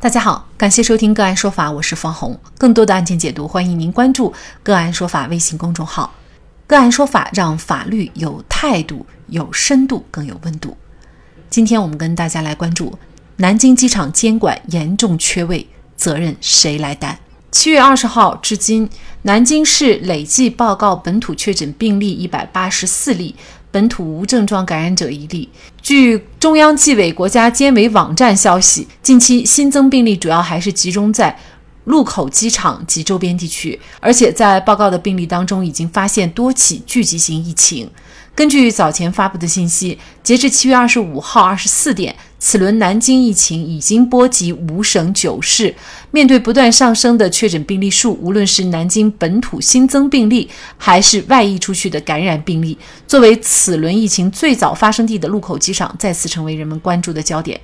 大家好，感谢收听个案说法，我是方红。更多的案件解读，欢迎您关注个案说法微信公众号。个案说法让法律有态度、有深度、更有温度。今天我们跟大家来关注南京机场监管严重缺位，责任谁来担？七月二十号至今，南京市累计报告本土确诊病例一百八十四例。本土无症状感染者一例。据中央纪委国家监委网站消息，近期新增病例主要还是集中在禄口机场及周边地区，而且在报告的病例当中，已经发现多起聚集性疫情。根据早前发布的信息，截至七月二十五号二十四点，此轮南京疫情已经波及五省九市。面对不断上升的确诊病例数，无论是南京本土新增病例，还是外溢出去的感染病例，作为此轮疫情最早发生地的禄口机场，再次成为人们关注的焦点。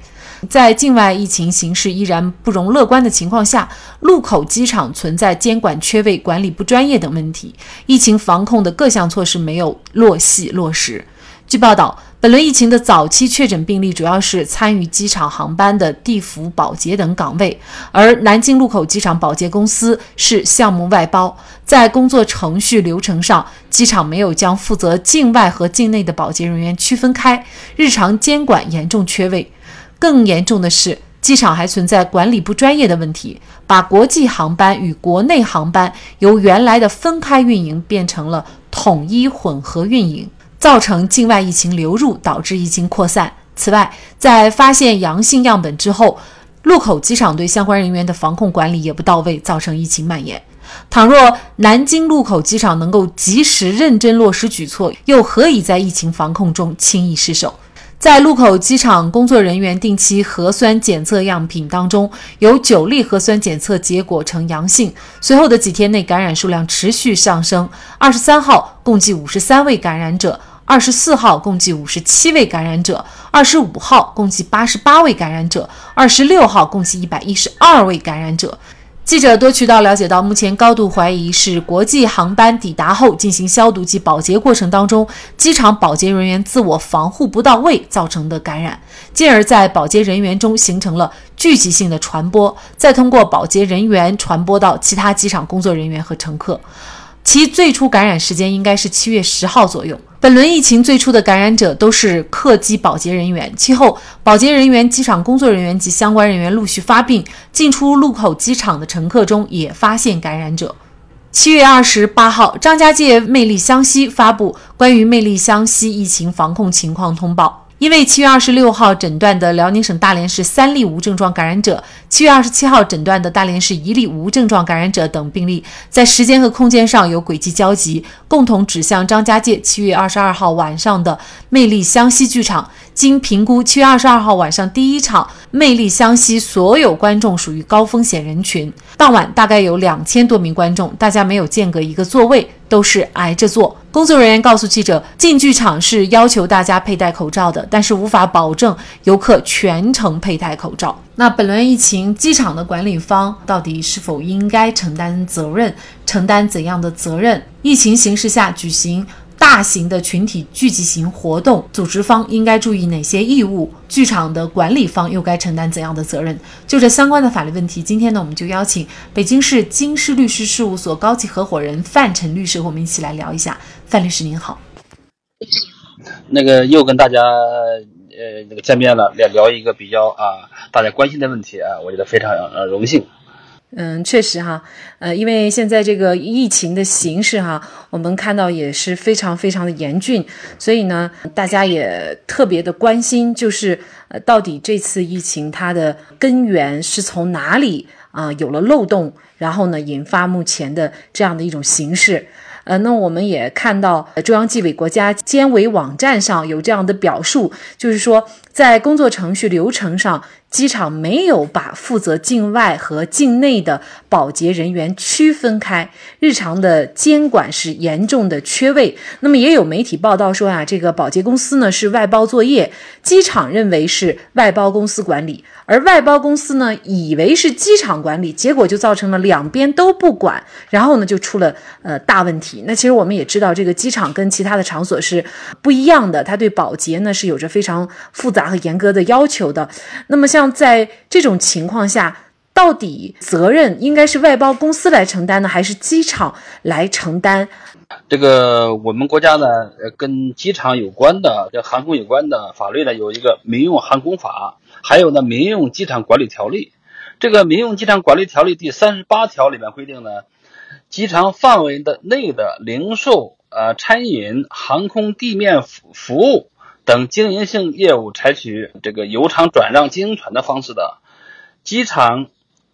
在境外疫情形势依然不容乐观的情况下，禄口机场存在监管缺位、管理不专业等问题，疫情防控的各项措施没有落细落实。据报道，本轮疫情的早期确诊病例主要是参与机场航班的地服、保洁等岗位，而南京禄口机场保洁公司是项目外包，在工作程序流程上，机场没有将负责境外和境内的保洁人员区分开，日常监管严重缺位。更严重的是，机场还存在管理不专业的问题，把国际航班与国内航班由原来的分开运营变成了统一混合运营，造成境外疫情流入，导致疫情扩散。此外，在发现阳性样本之后，禄口机场对相关人员的防控管理也不到位，造成疫情蔓延。倘若南京禄口机场能够及时认真落实举措，又何以在疫情防控中轻易失手？在禄口机场工作人员定期核酸检测样品当中，有九例核酸检测结果呈阳性。随后的几天内，感染数量持续上升。二十三号共计五十三位感染者，二十四号共计五十七位感染者，二十五号共计八十八位感染者，二十六号共计一百一十二位感染者。记者多渠道了解到，目前高度怀疑是国际航班抵达后进行消毒及保洁过程当中，机场保洁人员自我防护不到位造成的感染，进而，在保洁人员中形成了聚集性的传播，再通过保洁人员传播到其他机场工作人员和乘客。其最初感染时间应该是七月十号左右。本轮疫情最初的感染者都是客机保洁人员，其后保洁人员、机场工作人员及相关人员陆续发病，进出路口机场的乘客中也发现感染者。七月二十八号，张家界魅力湘西发布关于魅力湘西疫情防控情况通报。因为七月二十六号诊断的辽宁省大连市三例无症状感染者，七月二十七号诊断的大连市一例无症状感染者等病例，在时间和空间上有轨迹交集，共同指向张家界七月二十二号晚上的魅力湘西剧场。经评估，七月二十二号晚上第一场魅力湘西所有观众属于高风险人群，当晚大概有两千多名观众，大家没有间隔一个座位，都是挨着坐。工作人员告诉记者，进剧场是要求大家佩戴口罩的，但是无法保证游客全程佩戴口罩。那本轮疫情，机场的管理方到底是否应该承担责任？承担怎样的责任？疫情形势下举行。大型的群体聚集型活动，组织方应该注意哪些义务？剧场的管理方又该承担怎样的责任？就这相关的法律问题，今天呢，我们就邀请北京市京师律师事务所高级合伙人范晨律师和我们一起来聊一下。范律师您好，那个又跟大家呃那个见面了，聊聊一个比较啊大家关心的问题啊，我觉得非常呃荣幸。嗯，确实哈，呃，因为现在这个疫情的形势哈，我们看到也是非常非常的严峻，所以呢，大家也特别的关心，就是呃，到底这次疫情它的根源是从哪里啊有了漏洞，然后呢，引发目前的这样的一种形势。呃，那我们也看到中央纪委国家监委网站上有这样的表述，就是说在工作程序流程上。机场没有把负责境外和境内的保洁人员区分开，日常的监管是严重的缺位。那么也有媒体报道说啊，这个保洁公司呢是外包作业，机场认为是外包公司管理，而外包公司呢以为是机场管理，结果就造成了两边都不管，然后呢就出了呃大问题。那其实我们也知道，这个机场跟其他的场所是不一样的，它对保洁呢是有着非常复杂和严格的要求的。那么像在这种情况下，到底责任应该是外包公司来承担呢，还是机场来承担？这个我们国家呢，呃，跟机场有关的、跟航空有关的法律呢，有一个《民用航空法》，还有呢《民用机场管理条例》。这个《民用机场管理条例》第三十八条里面规定呢，机场范围的内的零售、呃餐饮、航空地面服服务等经营性业务，采取这个由厂转让经营权的方式的，机场。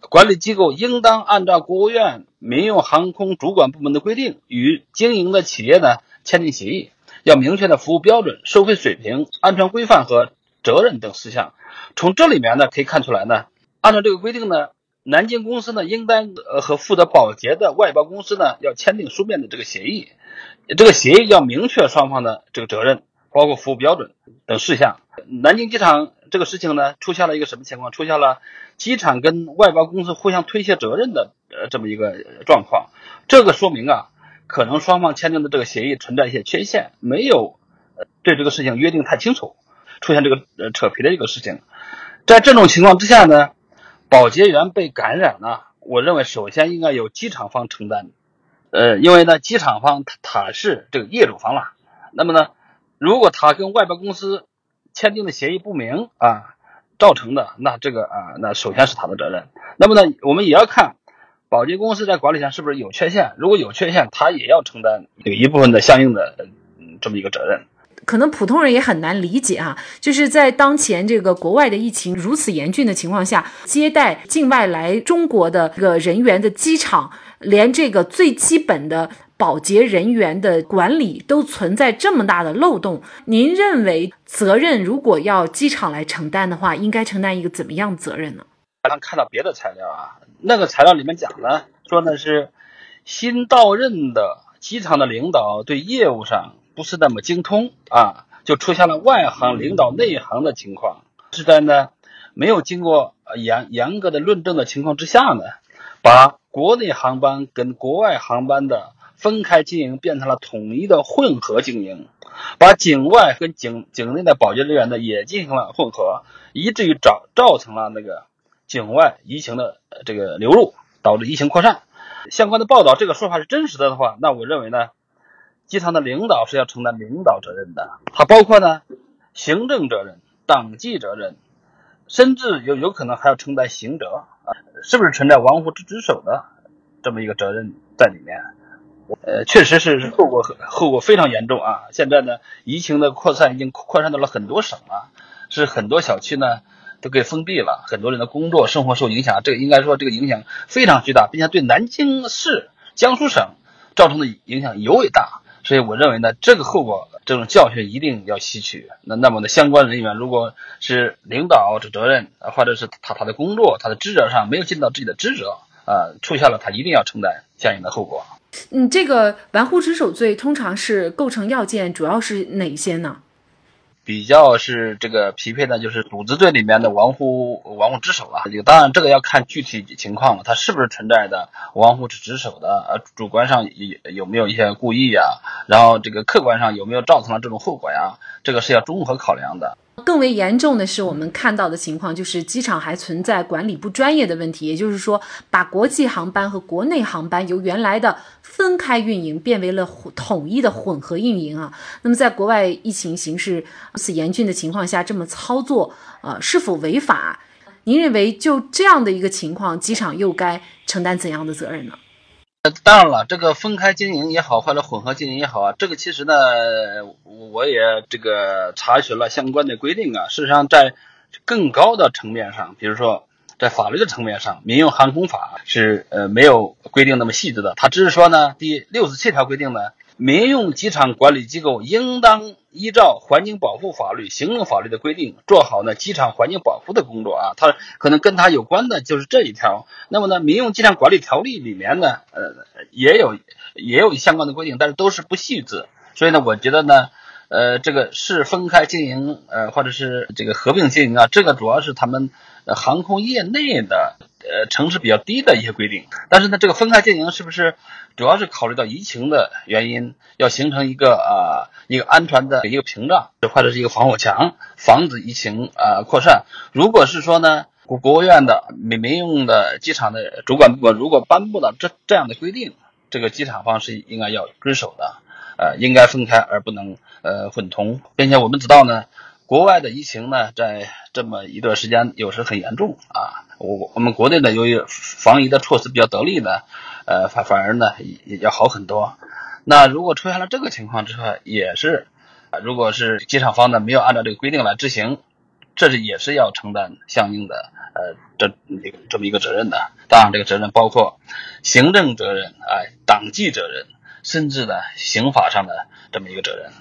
管理机构应当按照国务院民用航空主管部门的规定，与经营的企业呢签订协议，要明确的服务标准、收费水平、安全规范和责任等事项。从这里面呢可以看出来呢，按照这个规定呢，南京公司呢应当呃和负责保洁的外包公司呢要签订书面的这个协议，这个协议要明确双方的这个责任，包括服务标准等事项。南京机场这个事情呢出现了一个什么情况？出现了。机场跟外包公司互相推卸责任的呃这么一个状况，这个说明啊，可能双方签订的这个协议存在一些缺陷，没有对这个事情约定太清楚，出现这个呃扯皮的一个事情。在这种情况之下呢，保洁员被感染了，我认为首先应该由机场方承担，呃，因为呢机场方他他是这个业主方了，那么呢，如果他跟外包公司签订的协议不明啊。造成的那这个啊，那首先是他的责任。那么呢，我们也要看保洁公司在管理上是不是有缺陷。如果有缺陷，他也要承担有一部分的相应的这么一个责任。可能普通人也很难理解啊，就是在当前这个国外的疫情如此严峻的情况下，接待境外来中国的这个人员的机场，连这个最基本的。保洁人员的管理都存在这么大的漏洞，您认为责任如果要机场来承担的话，应该承担一个怎么样的责任呢？刚看到别的材料啊，那个材料里面讲呢，说的是新到任的机场的领导对业务上不是那么精通啊，就出现了外行领导内行的情况，是在呢没有经过严严格的论证的情况之下呢，把国内航班跟国外航班的。分开经营变成了统一的混合经营，把境外跟境境内的保洁人员呢也进行了混合，以至于造造成了那个境外疫情的这个流入，导致疫情扩散。相关的报道，这个说法是真实的的话，那我认为呢，机场的领导是要承担领导责任的，它包括呢行政责任、党纪责任，甚至有有可能还要承担刑责啊，是不是存在玩忽职守的这么一个责任在里面？呃，确实是后果后果非常严重啊！现在呢，疫情的扩散已经扩散到了很多省了，是很多小区呢都给封闭了，很多人的工作生活受影响。这个应该说这个影响非常巨大，并且对南京市、江苏省造成的影响尤为大。所以我认为呢，这个后果这种教训一定要吸取。那那么呢，相关人员如果是领导的责任，或者是他他的工作他的职责上没有尽到自己的职责啊，出现了他一定要承担相应的后果。嗯，这个玩忽职守罪通常是构成要件，主要是哪些呢？比较是这个匹配的，就是组织罪里面的玩忽玩忽职守啊。这个当然，这个要看具体情况了，它是不是存在的玩忽职守的？呃，主观上有有没有一些故意呀？然后这个客观上有没有造成了这种后果呀？这个是要综合考量的。更为严重的是，我们看到的情况就是机场还存在管理不专业的问题，也就是说，把国际航班和国内航班由原来的分开运营变为了统一的混合运营啊。那么，在国外疫情形势如此严峻的情况下，这么操作，呃，是否违法？您认为就这样的一个情况，机场又该承担怎样的责任呢？当然了，这个分开经营也好，或者混合经营也好啊，这个其实呢，我也这个查询了相关的规定啊。事实上，在更高的层面上，比如说在法律的层面上，《民用航空法》是呃没有规定那么细致的，它只是说呢，第六十七条规定呢。民用机场管理机构应当依照环境保护法律、行政法律的规定，做好呢机场环境保护的工作啊。它可能跟它有关的就是这一条。那么呢，民用机场管理条例里面呢，呃，也有也有相关的规定，但是都是不细致。所以呢，我觉得呢，呃，这个是分开经营，呃，或者是这个合并经营啊，这个主要是他们航空业内的呃层次比较低的一些规定。但是呢，这个分开经营是不是？主要是考虑到疫情的原因，要形成一个啊一个安全的一个屏障，或者是一个防火墙，防止疫情啊扩散。如果是说呢，国国务院的民民用的机场的主管部门如果颁布了这这样的规定，这个机场方是应该要遵守的，呃，应该分开而不能呃混同，并且我们知道呢，国外的疫情呢，在这么一段时间有时很严重啊，我我们国内呢由于防疫的措施比较得力呢，呃反反而呢也要好很多。那如果出现了这个情况之后，也是，如果是机场方呢没有按照这个规定来执行，这是也是要承担相应的呃这这么一个责任的。当然，这个责任包括行政责任、哎党纪责任，甚至呢刑法上的这么一个责任。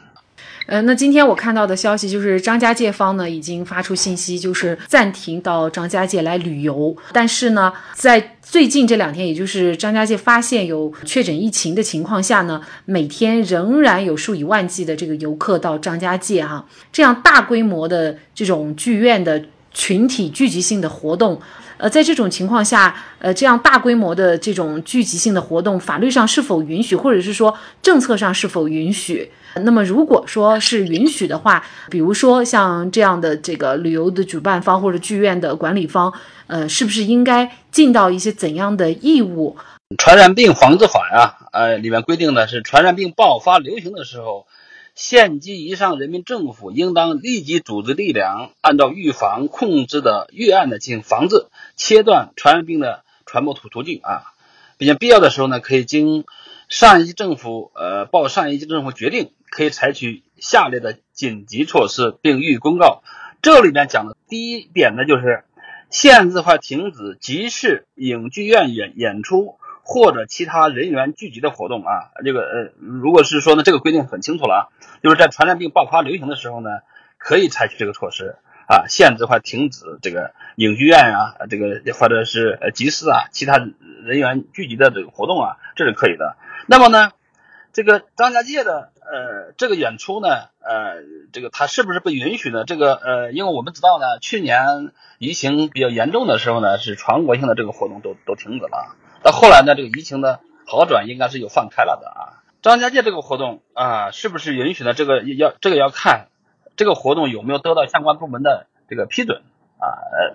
呃，那今天我看到的消息就是张家界方呢已经发出信息，就是暂停到张家界来旅游。但是呢，在最近这两天，也就是张家界发现有确诊疫情的情况下呢，每天仍然有数以万计的这个游客到张家界哈。这样大规模的这种剧院的群体聚集性的活动，呃，在这种情况下，呃，这样大规模的这种聚集性的活动，法律上是否允许，或者是说政策上是否允许？那么，如果说是允许的话，比如说像这样的这个旅游的主办方或者剧院的管理方，呃，是不是应该尽到一些怎样的义务？传染病防治法呀，呃，里面规定的是，传染病爆发流行的时候，县级以上人民政府应当立即组织力量，按照预防控制的预案呢进行防治，切断传染病的传播途途径啊，并且必要的时候呢，可以经上一级政府呃报上一级政府决定。可以采取下列的紧急措施，并予以公告。这里面讲的第一点呢，就是限制或停止集市、影剧院演演出或者其他人员聚集的活动啊。这个呃，如果是说呢，这个规定很清楚了，就是在传染病爆发流行的时候呢，可以采取这个措施啊，限制或停止这个影剧院啊，这个或者是呃集市啊，其他人员聚集的这个活动啊，这是可以的。那么呢，这个张家界的。呃，这个演出呢，呃，这个它是不是被允许呢？这个呃，因为我们知道呢，去年疫情比较严重的时候呢，是全国性的这个活动都都停止了。到后来呢，这个疫情的好转，应该是有放开了的啊。张家界这个活动啊，是不是允许呢？这个要这个要看这个活动有没有得到相关部门的这个批准啊。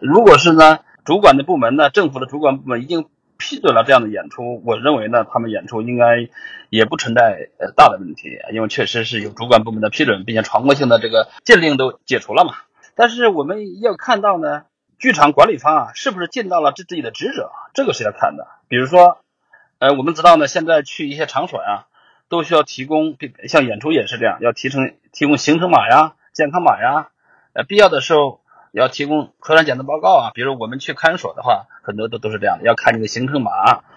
如果是呢，主管的部门呢，政府的主管部门已经。批准了这样的演出，我认为呢，他们演出应该也不存在呃大的问题，因为确实是有主管部门的批准，并且全国性的这个禁令都解除了嘛。但是我们要看到呢，剧场管理方啊，是不是尽到了自自己的职责，这个是要看的。比如说，呃，我们知道呢，现在去一些场所呀，都需要提供，像演出也是这样，要提成提供行程码呀、健康码呀，呃，必要的时候。要提供核酸检测报告啊，比如我们去看守所的话，很多都都是这样的，要看你的行程码、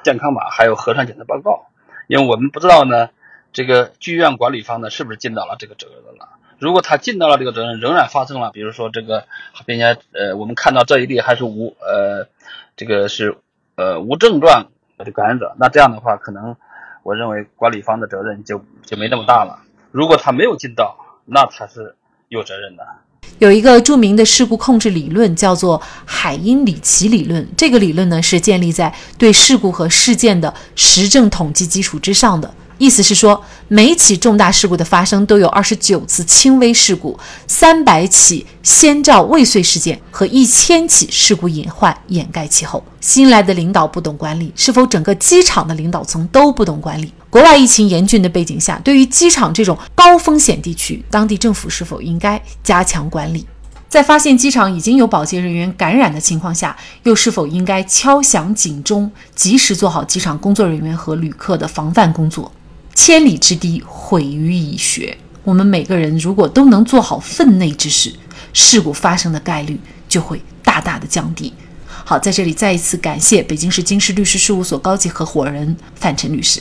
健康码，还有核酸检测报告。因为我们不知道呢，这个剧院管理方呢是不是尽到了这个责任了？如果他尽到了这个责任，仍然发生了，比如说这个，并且呃，我们看到这一例还是无呃，这个是呃无症状的感染者，那这样的话，可能我认为管理方的责任就就没那么大了。如果他没有尽到，那他是有责任的。有一个著名的事故控制理论，叫做海因里奇理论。这个理论呢，是建立在对事故和事件的实证统计基础之上的。意思是说，每起重大事故的发生都有二十九次轻微事故、三百起先兆未遂事件和一千起事故隐患掩盖其后。新来的领导不懂管理，是否整个机场的领导层都不懂管理？国外疫情严峻的背景下，对于机场这种高风险地区，当地政府是否应该加强管理？在发现机场已经有保洁人员感染的情况下，又是否应该敲响警钟，及时做好机场工作人员和旅客的防范工作？千里之堤，毁于蚁穴。我们每个人如果都能做好分内之事，事故发生的概率就会大大的降低。好，在这里再一次感谢北京市京师律师事务所高级合伙人范晨律师。